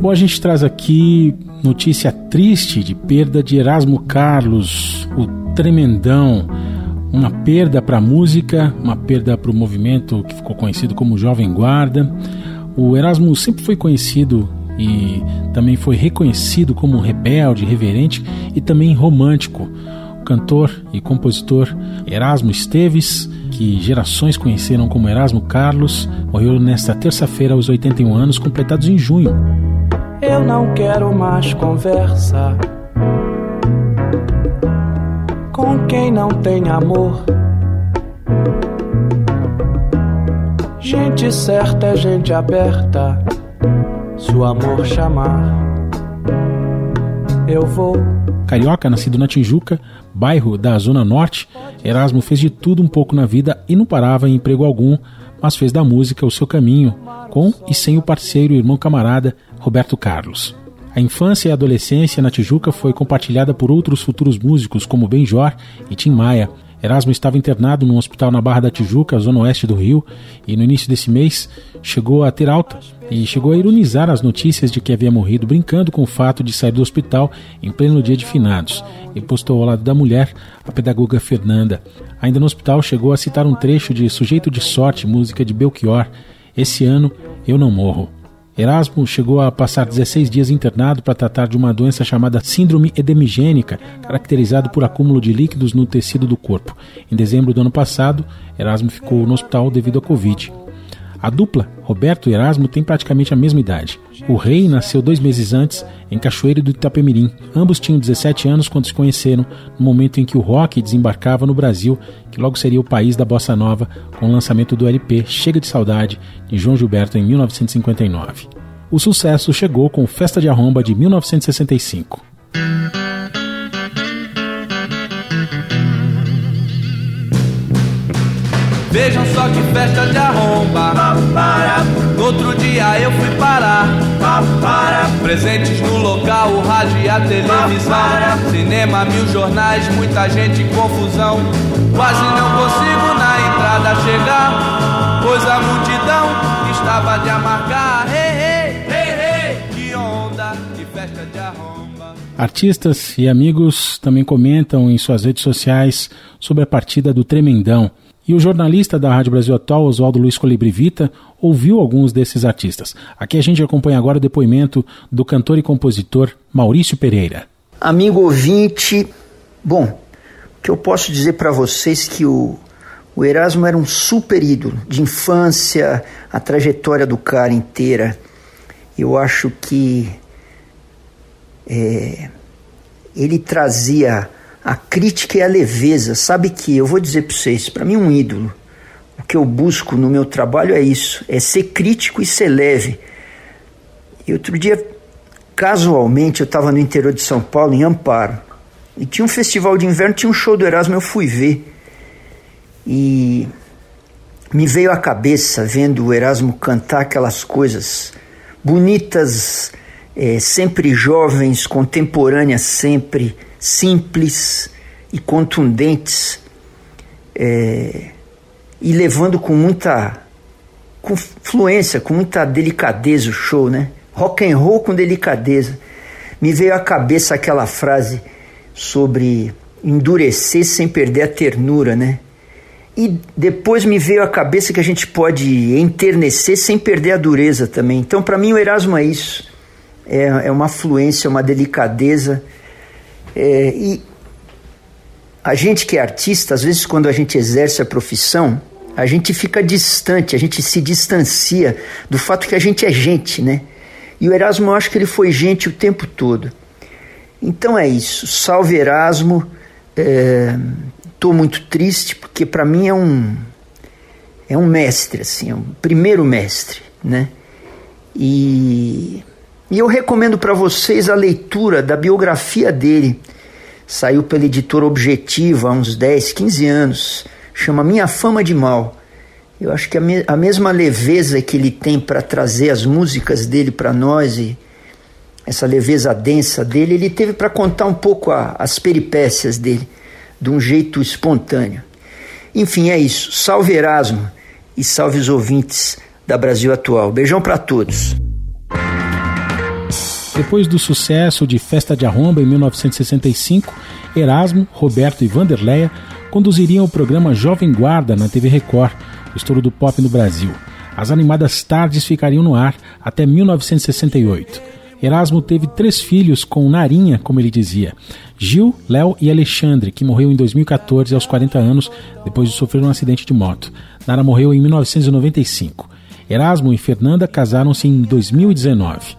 Bom, a gente traz aqui notícia triste de perda de Erasmo Carlos, o tremendão. Uma perda para a música, uma perda para o movimento que ficou conhecido como Jovem Guarda. O Erasmo sempre foi conhecido e também foi reconhecido como rebelde, reverente e também romântico. O cantor e compositor Erasmo Esteves, que gerações conheceram como Erasmo Carlos, morreu nesta terça-feira aos 81 anos, completados em junho. Eu não quero mais conversa com quem não tem amor. Gente certa é gente aberta. Se o amor chamar, eu vou. Carioca, nascido na Tijuca, bairro da Zona Norte, Erasmo fez de tudo um pouco na vida e não parava em emprego algum, mas fez da música o seu caminho, com e sem o parceiro e irmão camarada Roberto Carlos. A infância e a adolescência na Tijuca foi compartilhada por outros futuros músicos como Benjor e Tim Maia. Erasmo estava internado num hospital na Barra da Tijuca, zona oeste do Rio, e no início desse mês chegou a ter alta e chegou a ironizar as notícias de que havia morrido, brincando com o fato de sair do hospital em pleno dia de finados, e postou ao lado da mulher, a pedagoga Fernanda. Ainda no hospital chegou a citar um trecho de Sujeito de Sorte, música de Belchior. Esse ano eu não morro. Erasmo chegou a passar 16 dias internado para tratar de uma doença chamada síndrome edemigênica, caracterizado por acúmulo de líquidos no tecido do corpo. Em dezembro do ano passado, Erasmo ficou no hospital devido à Covid. A dupla, Roberto e Erasmo, tem praticamente a mesma idade. O rei nasceu dois meses antes, em Cachoeiro do Itapemirim. Ambos tinham 17 anos quando se conheceram, no momento em que o rock desembarcava no Brasil, que logo seria o país da bossa nova, com o lançamento do LP Chega de Saudade, de João Gilberto, em 1959. O sucesso chegou com Festa de Arromba de 1965. Vejam só que festa de arromba. No outro dia eu fui parar. Presentes no local, o rádio e a televisão. Cinema, mil jornais, muita gente em confusão. Quase não consigo na entrada chegar. Pois a multidão estava de amargar. Hey, hey, hey, hey. Que onda, que festa de arromba. Artistas e amigos também comentam em suas redes sociais sobre a partida do Tremendão. E o jornalista da Rádio Brasil Atual, Oswaldo Luiz Colibrivita, ouviu alguns desses artistas. Aqui a gente acompanha agora o depoimento do cantor e compositor Maurício Pereira. Amigo ouvinte, bom, o que eu posso dizer para vocês que o, o Erasmo era um super ídolo de infância, a trajetória do cara inteira. Eu acho que é, ele trazia a crítica e a leveza. Sabe que eu vou dizer para vocês, para mim um ídolo. O que eu busco no meu trabalho é isso, é ser crítico e ser leve. E outro dia, casualmente, eu estava no interior de São Paulo, em Amparo, e tinha um festival de inverno, tinha um show do Erasmo, eu fui ver. E me veio à cabeça, vendo o Erasmo cantar aquelas coisas bonitas, é, sempre jovens, contemporâneas sempre, simples e contundentes, é, e levando com muita com fluência, com muita delicadeza o show, né? Rock and roll com delicadeza. Me veio à cabeça aquela frase sobre endurecer sem perder a ternura, né? E depois me veio à cabeça que a gente pode enternecer sem perder a dureza também. Então, para mim, o Erasmo é isso. É, é uma fluência, uma delicadeza é, e a gente que é artista, às vezes, quando a gente exerce a profissão, a gente fica distante, a gente se distancia do fato que a gente é gente, né? E o Erasmo, eu acho que ele foi gente o tempo todo. Então é isso. Salve Erasmo. Estou é, muito triste porque para mim é um é um mestre, assim, é um primeiro mestre, né? E e eu recomendo para vocês a leitura da biografia dele. Saiu pela editora Objetiva há uns 10, 15 anos. Chama Minha Fama de Mal. Eu acho que a, me a mesma leveza que ele tem para trazer as músicas dele para nós e essa leveza densa dele, ele teve para contar um pouco a, as peripécias dele, de um jeito espontâneo. Enfim, é isso. Salve Erasmo e salve os ouvintes da Brasil Atual. Beijão para todos. Depois do sucesso de Festa de Arromba em 1965, Erasmo, Roberto e Vanderleia conduziriam o programa Jovem Guarda na TV Record, estouro do pop no Brasil. As animadas tardes ficariam no ar até 1968. Erasmo teve três filhos com Narinha, como ele dizia: Gil, Léo e Alexandre, que morreu em 2014 aos 40 anos depois de sofrer um acidente de moto. Nara morreu em 1995. Erasmo e Fernanda casaram-se em 2019.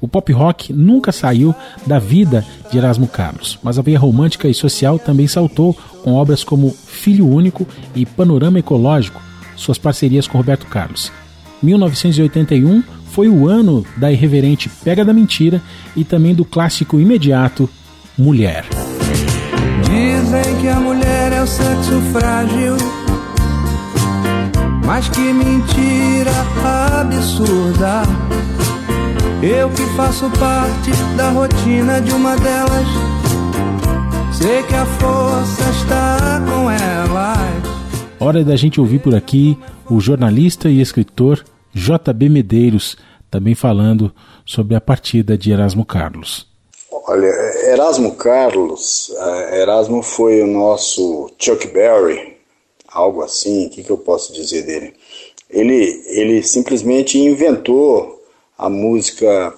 O pop rock nunca saiu da vida de Erasmo Carlos, mas a veia romântica e social também saltou com obras como Filho Único e Panorama Ecológico, suas parcerias com Roberto Carlos. 1981 foi o ano da irreverente Pega da Mentira e também do clássico imediato Mulher. Dizem que a mulher é o sexo frágil, mas que mentira absurda. Eu que faço parte da rotina de uma delas, sei que a força está com elas. Hora da gente ouvir por aqui o jornalista e escritor JB Medeiros, também falando sobre a partida de Erasmo Carlos. Olha, Erasmo Carlos, eh, Erasmo foi o nosso Chuck Berry, algo assim, o que, que eu posso dizer dele? Ele, ele simplesmente inventou a música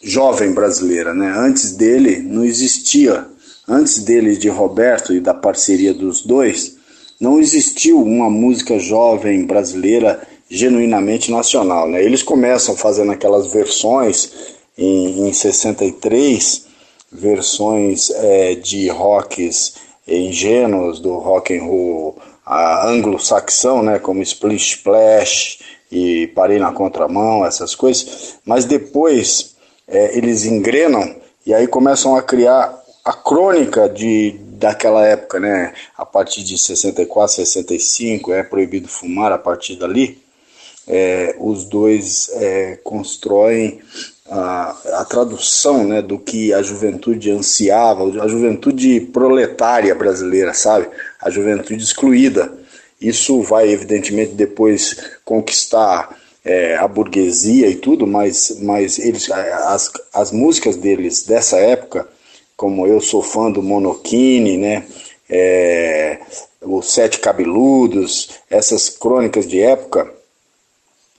jovem brasileira, né? Antes dele não existia, antes dele de Roberto e da parceria dos dois, não existiu uma música jovem brasileira genuinamente nacional. Né? Eles começam fazendo aquelas versões em, em 63, versões é, de rocks ingênuos do rock and roll anglo-saxão, né, como Splish Splash e Parei na Contramão, essas coisas, mas depois é, eles engrenam e aí começam a criar a crônica de, daquela época, né? A partir de 64, 65, é proibido fumar a partir dali. É, os dois é, constroem a, a, tradução né, do que a juventude ansiava, a juventude proletária brasileira, sabe? A juventude excluída. Isso vai, evidentemente, depois conquistar é, a burguesia e tudo, mas, mas eles, as, as músicas deles dessa época como eu sou fã do Monokini, né? É, os Sete Cabeludos, essas crônicas de época,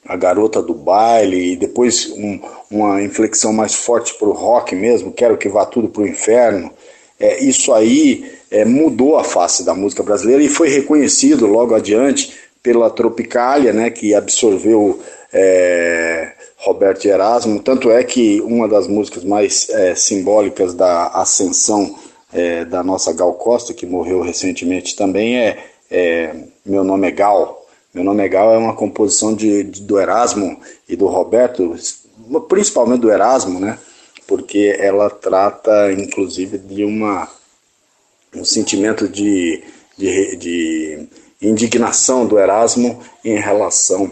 a garota do baile, e depois um, uma inflexão mais forte para o rock mesmo, quero que vá tudo para o inferno. É, isso aí é, mudou a face da música brasileira e foi reconhecido logo adiante pela Tropicália, né, que absorveu é, Roberto Erasmo, tanto é que uma das músicas mais é, simbólicas da ascensão é, da nossa Gal Costa, que morreu recentemente também, é, é, Meu Nome é Gal. Meu Nome é Gal é uma composição de, de, do Erasmo e do Roberto, principalmente do Erasmo, né? porque ela trata inclusive de uma, um sentimento de, de, de indignação do Erasmo em relação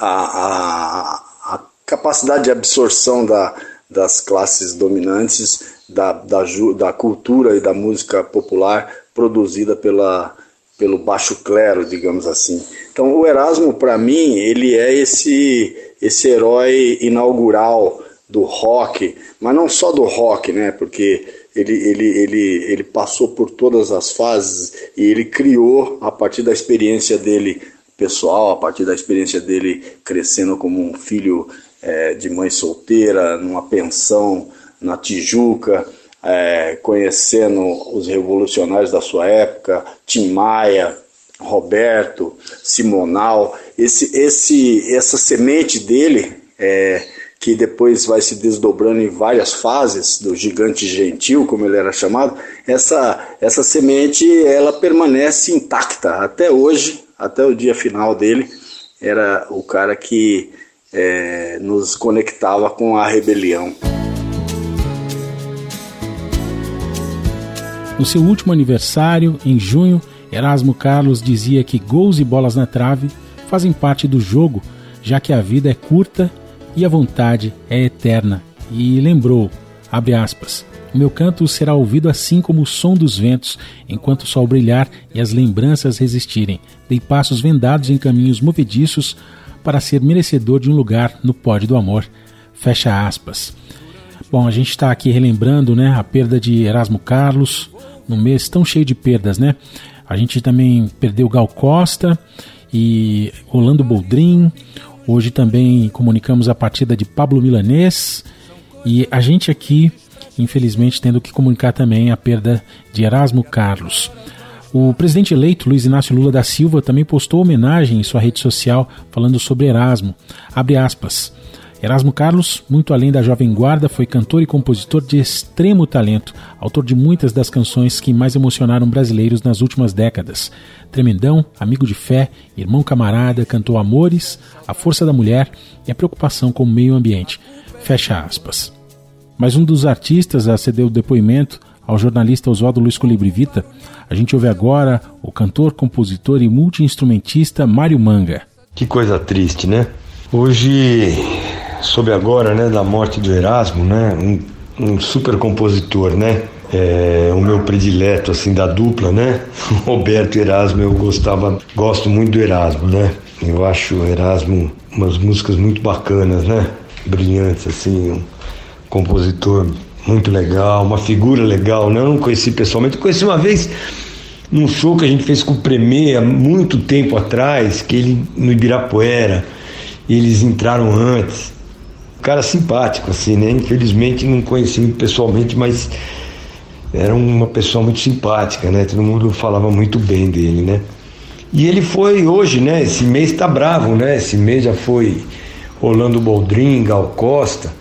a, a, a capacidade de absorção da, das classes dominantes, da, da, da cultura e da música popular produzida pela, pelo baixo clero, digamos assim. Então, o Erasmo, para mim, ele é esse, esse herói inaugural do rock, mas não só do rock, né? Porque ele, ele, ele, ele passou por todas as fases e ele criou, a partir da experiência dele pessoal, a partir da experiência dele crescendo como um filho é, de mãe solteira, numa pensão na Tijuca, é, conhecendo os revolucionários da sua época, Tim Maia, Roberto, Simonal, esse, esse, essa semente dele, é, que depois vai se desdobrando em várias fases do gigante gentil, como ele era chamado, essa, essa semente ela permanece intacta até hoje, até o dia final dele, era o cara que é, nos conectava com a rebelião. No seu último aniversário, em junho, Erasmo Carlos dizia que gols e bolas na trave fazem parte do jogo, já que a vida é curta e a vontade é eterna. E lembrou, abre aspas, o meu canto será ouvido assim como o som dos ventos, enquanto o sol brilhar e as lembranças resistirem. Dei passos vendados em caminhos movediços para ser merecedor de um lugar no pódio do amor. Fecha aspas. Bom, a gente está aqui relembrando né, a perda de Erasmo Carlos, num mês tão cheio de perdas, né? A gente também perdeu Gal Costa e Rolando Boldrin. Hoje também comunicamos a partida de Pablo Milanês. E a gente aqui, infelizmente, tendo que comunicar também a perda de Erasmo Carlos. O presidente eleito Luiz Inácio Lula da Silva também postou homenagem em sua rede social falando sobre Erasmo. Abre aspas. Erasmo Carlos, muito além da Jovem Guarda, foi cantor e compositor de extremo talento, autor de muitas das canções que mais emocionaram brasileiros nas últimas décadas. Tremendão, amigo de fé, irmão camarada, cantou Amores, A Força da Mulher e a Preocupação com o Meio Ambiente. Fecha aspas. Mas um dos artistas a ceder o depoimento ao jornalista Oswaldo Luiz Colibri Vita, a gente ouve agora o cantor, compositor e multiinstrumentista Mário Manga. Que coisa triste, né? Hoje soube agora, né, da morte do Erasmo, né, um, um super compositor, né, é, o meu predileto, assim, da dupla, né, Roberto Erasmo, eu gostava, gosto muito do Erasmo, né, eu acho o Erasmo umas músicas muito bacanas, né, brilhantes, assim, um compositor muito legal, uma figura legal, né, eu não conheci pessoalmente, eu conheci uma vez num show que a gente fez com o Premier há muito tempo atrás, que ele no Ibirapuera, eles entraram antes cara simpático, assim, né? Infelizmente não conheci pessoalmente, mas era uma pessoa muito simpática, né? Todo mundo falava muito bem dele, né? E ele foi hoje, né? Esse mês tá bravo, né? Esse mês já foi Rolando Boldrin, Gal Costa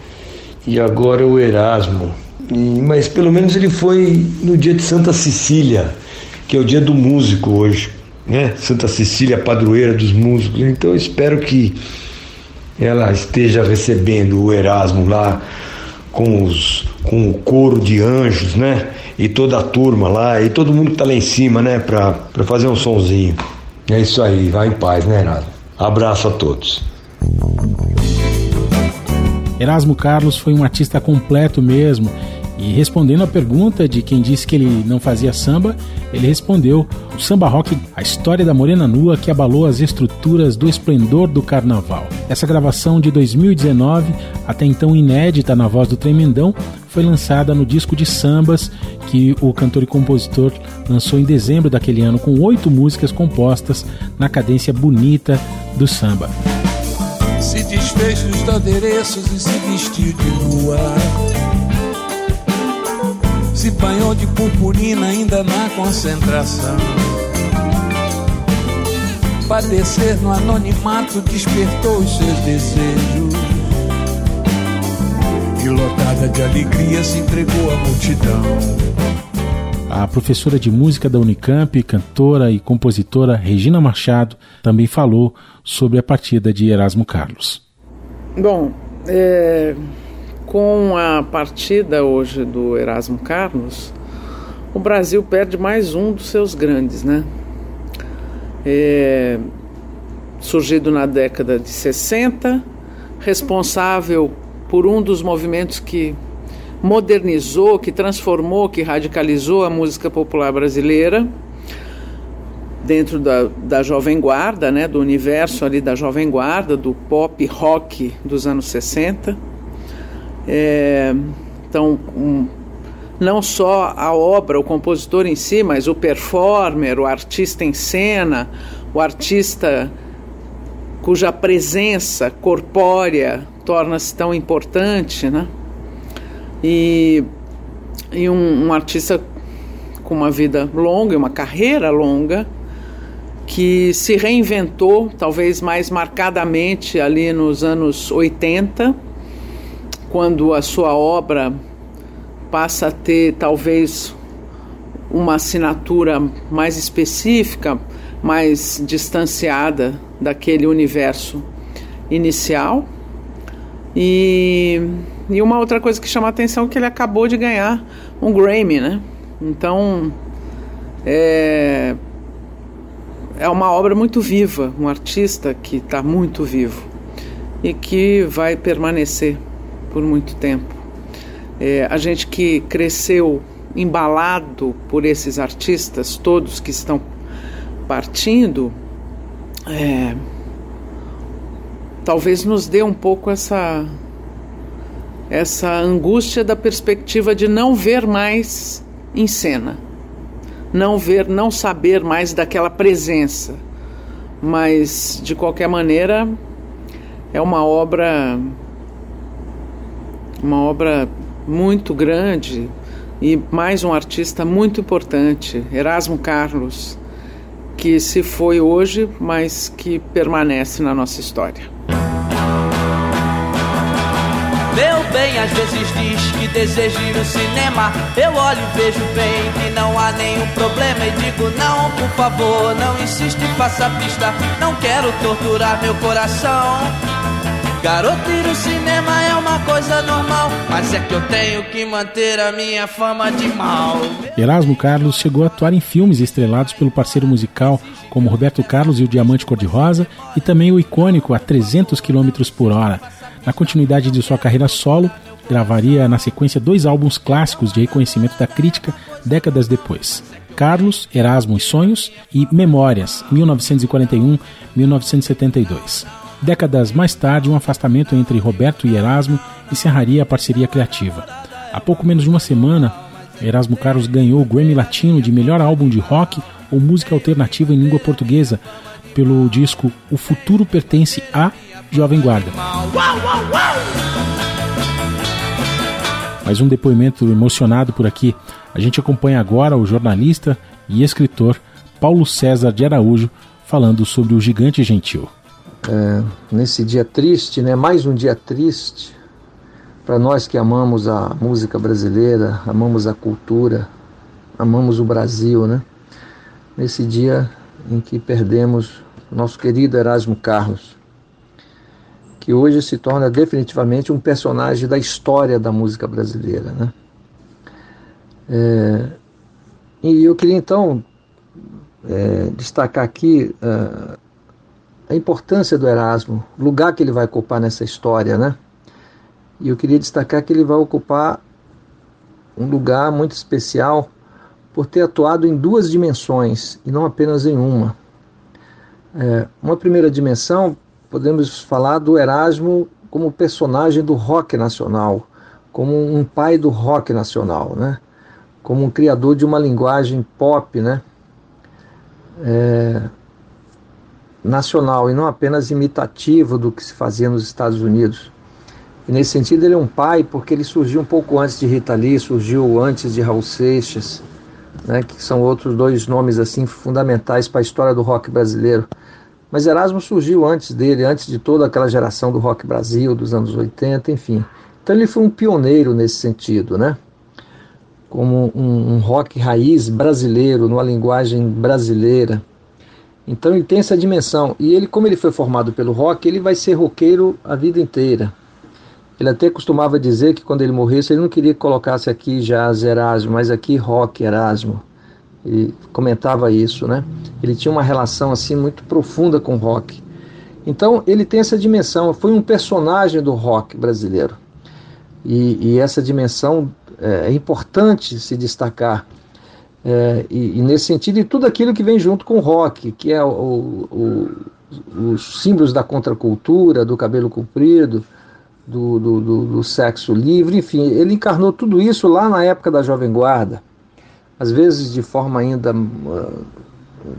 e agora o Erasmo. E, mas pelo menos ele foi no dia de Santa Cecília, que é o dia do músico hoje, né? Santa Cecília, padroeira dos músicos. Então eu espero que ela esteja recebendo o Erasmo lá com, os, com o coro de anjos, né? E toda a turma lá, e todo mundo que tá lá em cima, né? Pra, pra fazer um sonzinho. É isso aí, vai em paz, né, Erasmo? Abraço a todos. Erasmo Carlos foi um artista completo mesmo e respondendo a pergunta de quem disse que ele não fazia samba, ele respondeu: o samba rock, a história da morena nua que abalou as estruturas do esplendor do carnaval. Essa gravação de 2019, até então inédita na voz do Tremendão, foi lançada no disco de sambas que o cantor e compositor lançou em dezembro daquele ano, com oito músicas compostas na cadência bonita do samba. Se desfez dos adereços e se vestiu de lua se banhou de purpurina ainda na concentração. Padecer no anonimato despertou os seus desejos. E lotada de alegria se entregou à multidão. A professora de música da Unicamp, cantora e compositora Regina Machado, também falou sobre a partida de Erasmo Carlos. Bom, é, com a partida hoje do Erasmo Carlos, o Brasil perde mais um dos seus grandes, né? É, surgido na década de 60, responsável por um dos movimentos que modernizou, que transformou, que radicalizou a música popular brasileira dentro da, da Jovem Guarda, né, do universo ali da Jovem Guarda, do pop rock dos anos 60 é, então, um, não só a obra, o compositor em si, mas o performer, o artista em cena, o artista cuja presença corpórea torna-se tão importante, né? E, e um, um artista com uma vida longa, uma carreira longa, que se reinventou, talvez mais marcadamente ali nos anos 80, quando a sua obra passa a ter talvez uma assinatura mais específica, mais distanciada daquele universo inicial. E, e uma outra coisa que chama a atenção é que ele acabou de ganhar um Grammy, né? Então é, é uma obra muito viva, um artista que está muito vivo e que vai permanecer por muito tempo. É, a gente que cresceu embalado por esses artistas todos que estão partindo, é, talvez nos dê um pouco essa essa angústia da perspectiva de não ver mais em cena, não ver, não saber mais daquela presença. Mas de qualquer maneira é uma obra uma obra muito grande e mais um artista muito importante, Erasmo Carlos, que se foi hoje, mas que permanece na nossa história. Meu bem, às vezes diz que deseja ir no cinema. Eu olho e vejo bem que não há nenhum problema. E digo, não, por favor, não insiste, faça pista. Não quero torturar meu coração. Garoto ir no cinema é uma coisa normal, mas é que eu tenho que manter a minha fama de mal. Erasmo Carlos chegou a atuar em filmes estrelados pelo parceiro musical como Roberto Carlos e o Diamante Cor-de-Rosa e também o icônico A 300 km por hora. Na continuidade de sua carreira solo, gravaria na sequência dois álbuns clássicos de reconhecimento da crítica décadas depois. Carlos, Erasmo e Sonhos e Memórias, 1941-1972. Décadas mais tarde, um afastamento entre Roberto e Erasmo encerraria a parceria criativa. Há pouco menos de uma semana, Erasmo Carlos ganhou o Grammy Latino de melhor álbum de rock ou música alternativa em língua portuguesa pelo disco O Futuro Pertence a Jovem Guarda. Mais um depoimento emocionado por aqui. A gente acompanha agora o jornalista e escritor Paulo César de Araújo falando sobre o Gigante Gentil. É, nesse dia triste, né? Mais um dia triste para nós que amamos a música brasileira, amamos a cultura, amamos o Brasil, né? Nesse dia em que perdemos nosso querido Erasmo Carlos, que hoje se torna definitivamente um personagem da história da música brasileira. Né? É, e eu queria então é, destacar aqui uh, a importância do Erasmo, o lugar que ele vai ocupar nessa história. Né? E eu queria destacar que ele vai ocupar um lugar muito especial por ter atuado em duas dimensões e não apenas em uma. É, uma primeira dimensão, podemos falar do Erasmo como personagem do rock nacional, como um pai do rock nacional, né? como um criador de uma linguagem pop né? É, nacional e não apenas imitativa do que se fazia nos Estados Unidos. E nesse sentido ele é um pai porque ele surgiu um pouco antes de Rita Lee, surgiu antes de Raul Seixas, né, que são outros dois nomes assim fundamentais para a história do rock brasileiro. Mas Erasmo surgiu antes dele, antes de toda aquela geração do rock Brasil dos anos 80, enfim. Então ele foi um pioneiro nesse sentido, né? Como um, um rock raiz brasileiro, numa linguagem brasileira. Então ele tem essa dimensão. E ele, como ele foi formado pelo rock, ele vai ser roqueiro a vida inteira. Ele até costumava dizer que quando ele morresse, ele não queria que colocasse aqui jazz Erasmo, mas aqui rock Erasmo. Ele comentava isso, né? Ele tinha uma relação assim muito profunda com o rock. Então ele tem essa dimensão, foi um personagem do rock brasileiro. E, e essa dimensão é, é, importante se destacar. É, e, e, nesse sentido, e tudo aquilo que vem junto com o rock, que é o, o, os símbolos da contracultura, do cabelo comprido, do, do, do, do sexo livre, enfim, ele encarnou tudo isso lá na época da Jovem Guarda às vezes de forma ainda uh,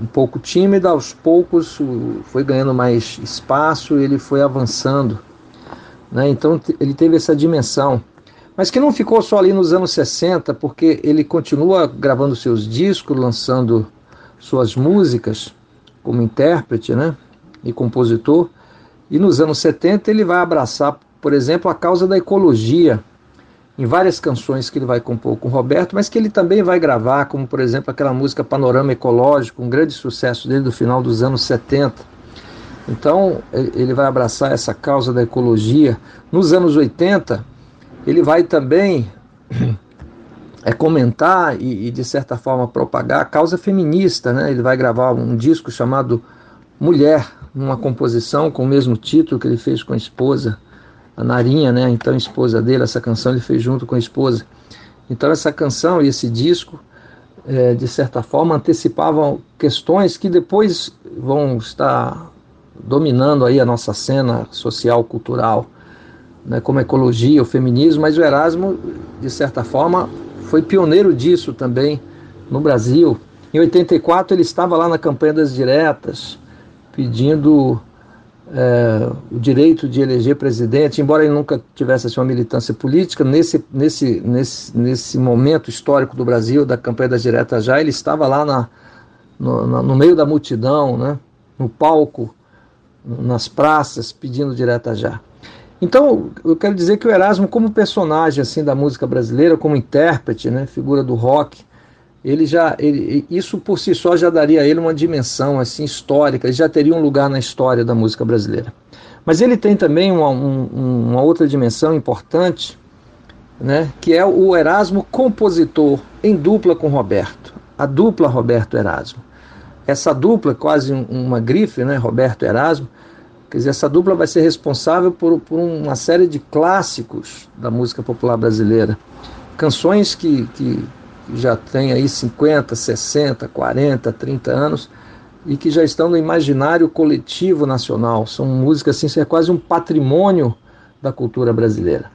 um pouco tímida, aos poucos foi ganhando mais espaço, ele foi avançando. Né? Então ele teve essa dimensão. Mas que não ficou só ali nos anos 60, porque ele continua gravando seus discos, lançando suas músicas como intérprete né? e compositor. E nos anos 70 ele vai abraçar, por exemplo, a causa da ecologia em várias canções que ele vai compor com o Roberto, mas que ele também vai gravar, como por exemplo aquela música Panorama Ecológico, um grande sucesso dele do final dos anos 70. Então ele vai abraçar essa causa da ecologia. Nos anos 80, ele vai também é, comentar e, e, de certa forma propagar a causa feminista. Né? Ele vai gravar um disco chamado Mulher, uma composição com o mesmo título que ele fez com a esposa a Narinha, né, então esposa dele, essa canção ele fez junto com a esposa. Então essa canção e esse disco, é, de certa forma, antecipavam questões que depois vão estar dominando aí a nossa cena social, cultural. Né, como ecologia, o feminismo, mas o Erasmo, de certa forma, foi pioneiro disso também no Brasil. Em 84 ele estava lá na campanha das diretas, pedindo é, o direito de eleger presidente, embora ele nunca tivesse assim, uma militância política, nesse, nesse, nesse, nesse momento histórico do Brasil, da campanha das diretas já, ele estava lá na, no, na, no meio da multidão, né, no palco, nas praças, pedindo direta já. Então, eu quero dizer que o Erasmo, como personagem assim da música brasileira, como intérprete, né, figura do rock, ele já, ele, isso por si só já daria a ele uma dimensão assim histórica, ele já teria um lugar na história da música brasileira. Mas ele tem também uma, um, uma outra dimensão importante, né, que é o Erasmo compositor em dupla com Roberto, a dupla Roberto Erasmo. Essa dupla, quase uma grife, né, Roberto Erasmo, quer dizer, essa dupla vai ser responsável por, por uma série de clássicos da música popular brasileira, canções que, que já têm aí 50, 60, 40, 30 anos e que já estão no imaginário coletivo nacional. São músicas assim, é quase um patrimônio da cultura brasileira.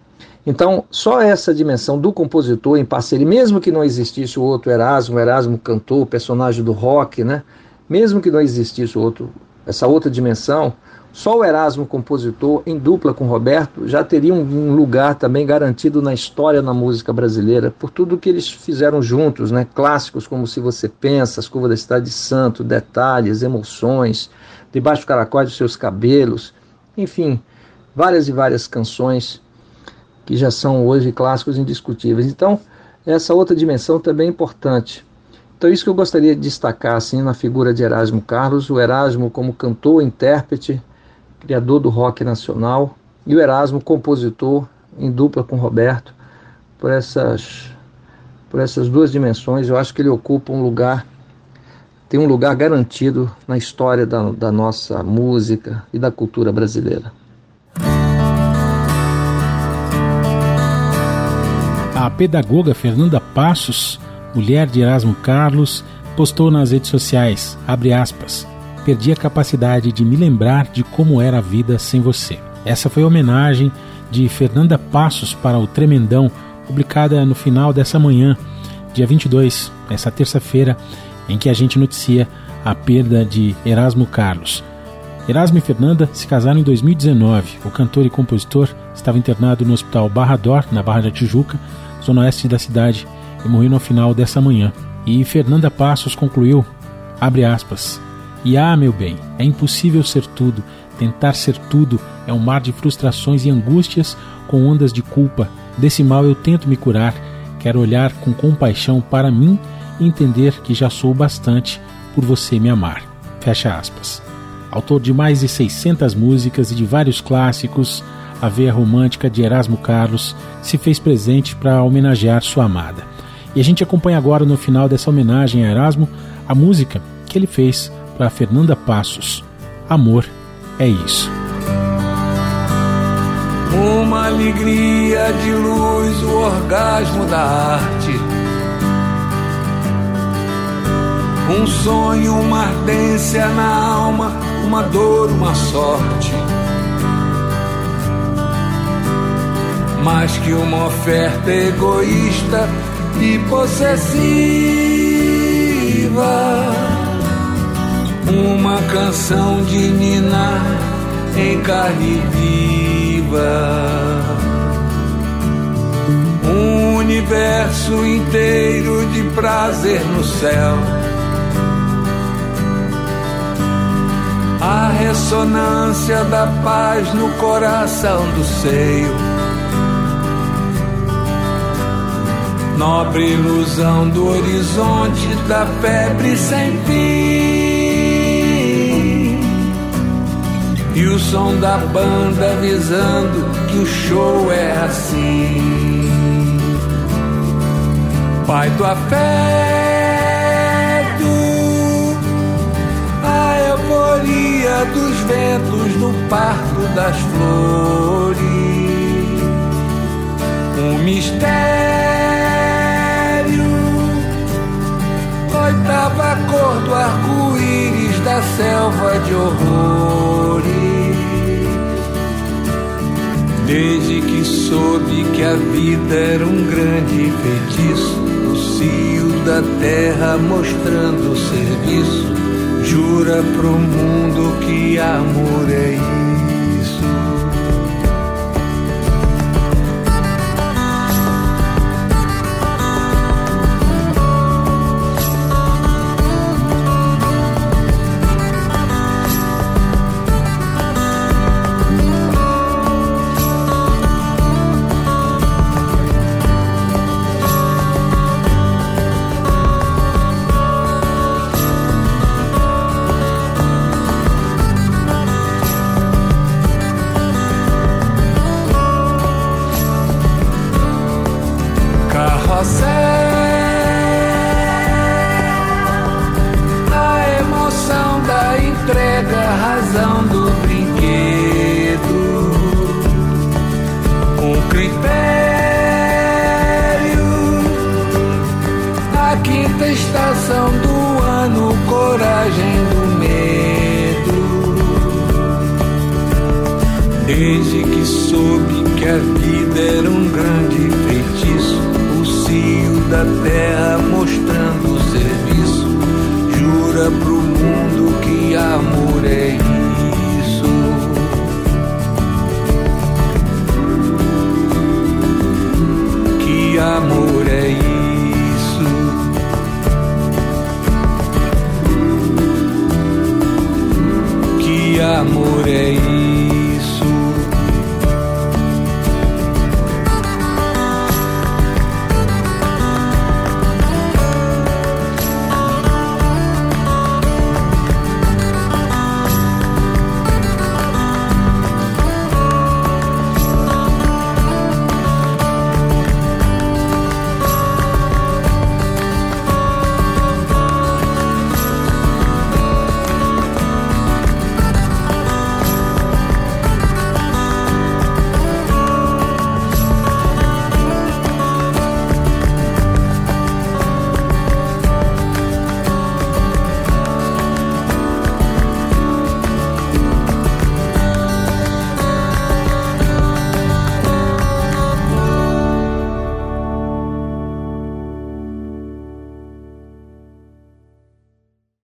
Então, só essa dimensão do compositor em parceria, mesmo que não existisse o outro Erasmo, Erasmo cantor, personagem do rock, né? Mesmo que não existisse outro, essa outra dimensão, só o Erasmo compositor, em dupla com Roberto, já teria um lugar também garantido na história da música brasileira, por tudo que eles fizeram juntos, né? Clássicos como Se Você Pensa, As Curvas da Cidade de Santo, Detalhes, Emoções, Debaixo do Caracol de Seus Cabelos, enfim, várias e várias canções que já são hoje clássicos indiscutíveis. Então, essa outra dimensão também é importante. Então, isso que eu gostaria de destacar assim, na figura de Erasmo Carlos, o Erasmo como cantor, intérprete, criador do rock nacional, e o Erasmo, compositor, em dupla com Roberto, por essas, por essas duas dimensões. Eu acho que ele ocupa um lugar, tem um lugar garantido na história da, da nossa música e da cultura brasileira. A pedagoga Fernanda Passos, mulher de Erasmo Carlos, postou nas redes sociais, abre aspas, perdi a capacidade de me lembrar de como era a vida sem você. Essa foi a homenagem de Fernanda Passos para o Tremendão, publicada no final dessa manhã, dia 22, essa terça-feira, em que a gente noticia a perda de Erasmo Carlos. Erasmo e Fernanda se casaram em 2019. O cantor e compositor estava internado no Hospital Barra Dor, na Barra da Tijuca, zona oeste da cidade, e morreu no final dessa manhã. E Fernanda Passos concluiu, abre aspas, e ah, meu bem, é impossível ser tudo, tentar ser tudo é um mar de frustrações e angústias com ondas de culpa. Desse mal eu tento me curar, quero olhar com compaixão para mim e entender que já sou bastante por você me amar. Fecha aspas. Autor de mais de 600 músicas e de vários clássicos, a veia romântica de Erasmo Carlos se fez presente para homenagear sua amada. E a gente acompanha agora no final dessa homenagem a Erasmo a música que ele fez para Fernanda Passos. Amor é isso. Uma alegria de luz, o orgasmo da arte. Um sonho, uma ardência na alma, uma dor, uma sorte. Mais que uma oferta egoísta e possessiva uma canção de Nina em carne viva. Um universo inteiro de prazer no céu. A ressonância da paz no coração do seio. Nobre ilusão do horizonte da febre sem fim. E o som da banda avisando que o show é assim. Pai do afeto, a euforia dos ventos no parto das flores. Um mistério, oitava cor do arco-íris da selva de horrores Desde que soube que a vida era um grande feitiço, o cio da terra mostrando serviço, jura pro mundo que amor é isso. Estação do ano, coragem do medo. Desde que soube que a vida era um grande feitiço, o cio da terra